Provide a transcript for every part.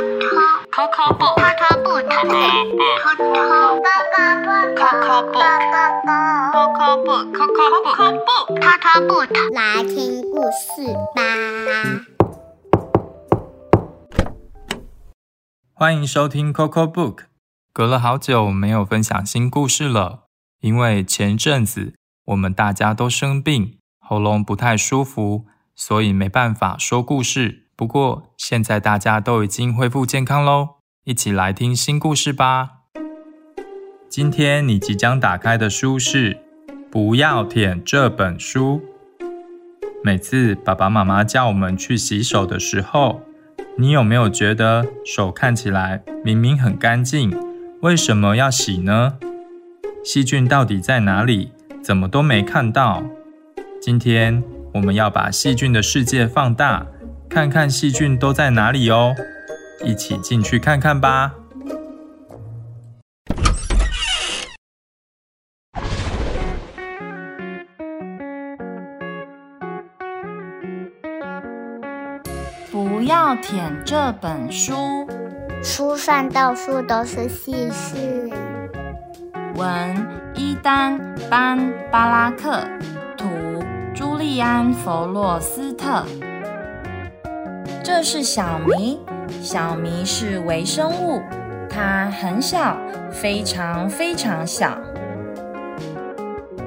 Coco book. Coco book. Coco book. Coco book. Coco book. Coco book. 来听故事吧。欢迎收听 Coco Book。隔了好久没有分享新故事了，因为前阵子我们大家都生病，喉咙不太舒服，所以没办法说故事。不过现在大家都已经恢复健康喽，一起来听新故事吧。今天你即将打开的书是《不要舔这本书》。每次爸爸妈妈叫我们去洗手的时候，你有没有觉得手看起来明明很干净，为什么要洗呢？细菌到底在哪里？怎么都没看到？今天我们要把细菌的世界放大，看看细菌都在哪里哦！一起进去看看吧。不要舔这本书。书上到处都是细菌。文伊丹·班巴拉克，图朱利安·弗洛斯特。这是小迷，小迷是微生物，它很小，非常非常小，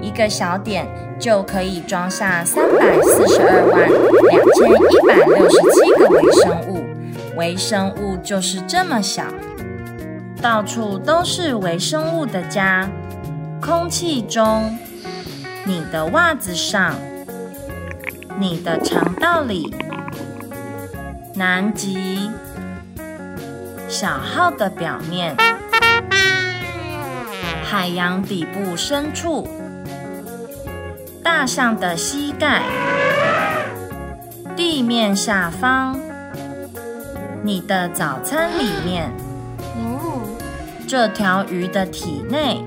一个小点就可以装下三百四十二万两千一百六十七个微生物。微生物就是这么小。到处都是微生物的家，空气中，你的袜子上，你的肠道里，南极，小号的表面，海洋底部深处，大象的膝盖，地面下方，你的早餐里面。这条鱼的体内，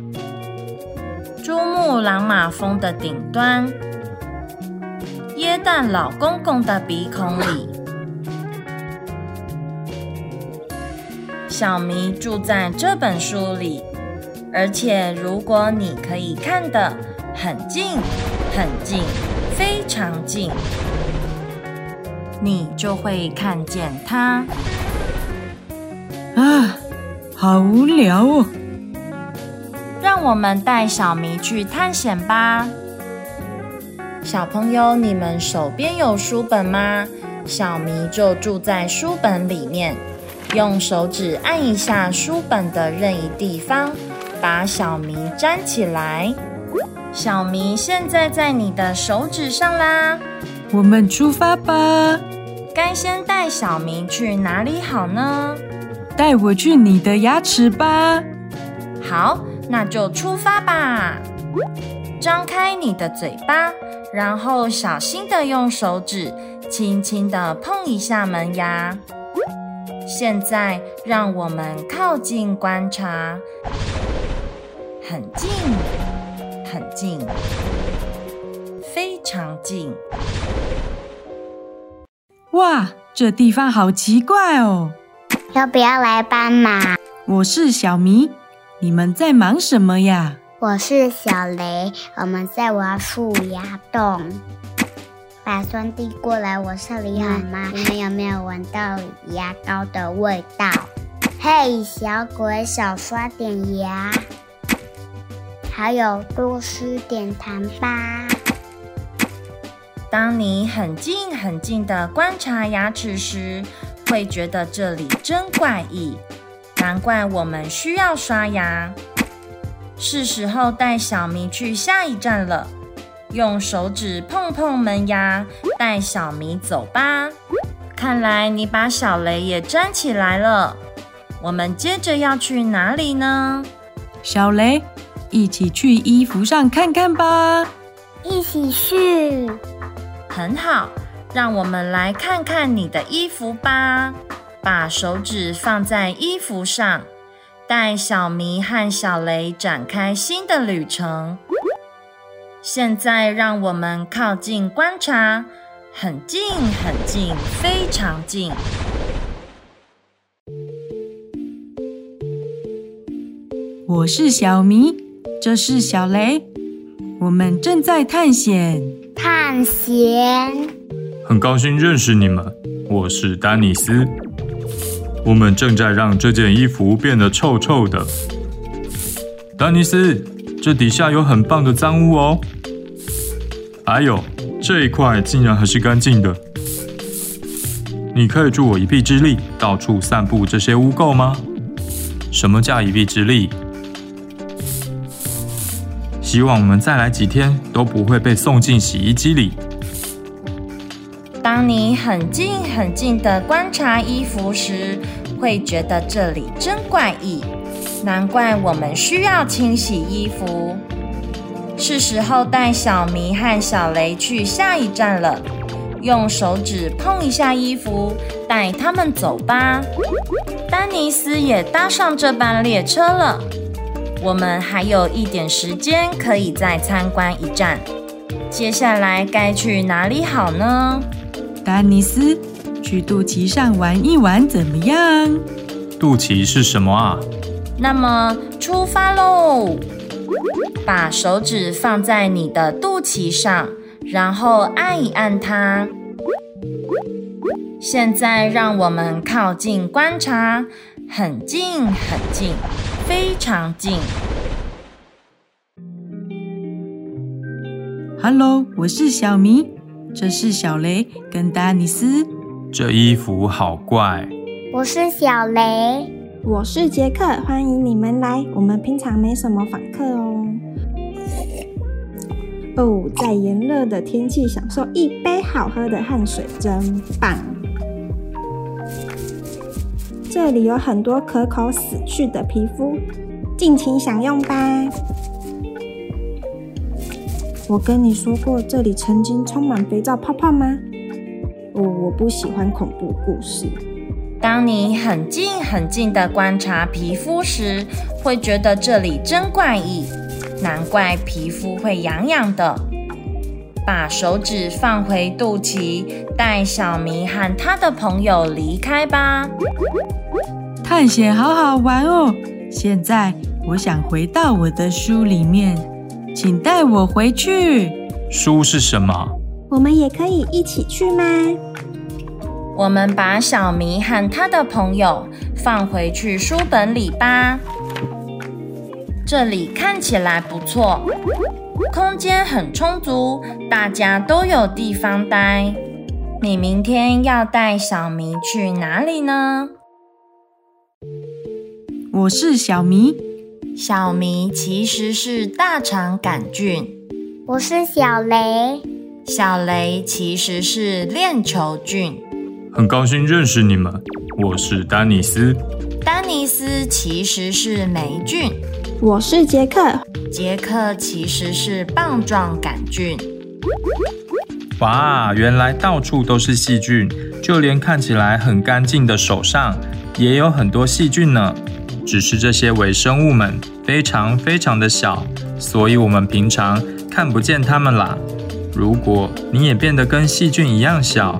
珠穆朗玛峰的顶端，耶诞老公公的鼻孔里，小迷住在这本书里，而且如果你可以看得很近、很近、非常近，你就会看见它。啊！好无聊哦！让我们带小迷去探险吧。小朋友，你们手边有书本吗？小迷就住在书本里面，用手指按一下书本的任意地方，把小迷粘起来。小迷现在在你的手指上啦。我们出发吧。该先带小迷去哪里好呢？带我去你的牙齿吧！好，那就出发吧。张开你的嘴巴，然后小心的用手指轻轻的碰一下门牙。现在让我们靠近观察，很近，很近，非常近。哇，这地方好奇怪哦！要不要来帮忙？我是小迷，你们在忙什么呀？我是小雷，我们在挖树芽洞。把酸递过来，我这里好吗？你们有没有闻到牙膏的味道？嘿，小鬼，少刷点牙，还有多吃点糖吧。当你很近很近的观察牙齿时，会觉得这里真怪异，难怪我们需要刷牙。是时候带小明去下一站了，用手指碰碰门牙，带小迷走吧。看来你把小雷也粘起来了。我们接着要去哪里呢？小雷，一起去衣服上看看吧。一起去。很好。让我们来看看你的衣服吧。把手指放在衣服上，带小迷和小雷展开新的旅程。现在让我们靠近观察很近很近非常近。我是小迷这是小雷。我们正在探险。探险。很高兴认识你们我是丹尼斯。我们正在让这件衣服变得臭臭的。丹尼斯这底下有很棒的脏污哦。哎呦，这一块竟然还是干净的。你可以助我一臂之力，到处散布这些污垢吗？什么叫一臂之力？希望我们再来几天都不会被送进洗衣机里。当你很近很近的观察衣服时，会觉得这里真怪异。难怪我们需要清洗衣服。是时候带小迷和小雷去下一站了。用手指碰一下衣服，带他们走吧。丹尼斯也搭上这班列车了。我们还有一点时间，可以再参观一站。接下来该去哪里好呢？丹尼斯，去肚脐上玩一玩怎么样？肚脐是什么啊？那么出发喽！把手指放在你的肚脐上。然后按一按它。现在让我们靠近观察，很近很近，非常近。Hello，我是小迷，这是小雷跟丹尼斯。这衣服好怪。我是小雷，我是杰克，欢迎你们来。我们平常没什么访客哦。哦，在炎热的天气享受一杯好喝的汗水真棒。这里有很多可口死去的皮肤，尽情享用吧。我跟你说过，这里曾经充满肥皂泡泡吗？哦，我不喜欢恐怖故事。当你很近很近的观察皮肤时，会觉得这里真怪异。难怪皮肤会痒痒的。把手指放回肚脐，带小明和他的朋友离开吧。探险好好玩哦！现在我想回到我的书里面，请带我回去。书是什么？我们也可以一起去吗？我们把小迷和他的朋友放回去书本里吧。这里看起来不错，空间很充足，大家都有地方待。你明天要带小迷去哪里呢？我是小迷，小迷其实是大肠杆菌。我是小雷，小雷其实是链球菌。很高兴认识你们，我是丹尼斯。丹尼斯其实是霉菌。我是杰克，杰克其实是棒状杆菌。哇，原来到处都是细菌，就连看起来很干净的手上也有很多细菌呢。只是这些微生物们非常非常的小，所以我们平常看不见它们啦。如果你也变得跟细菌一样小，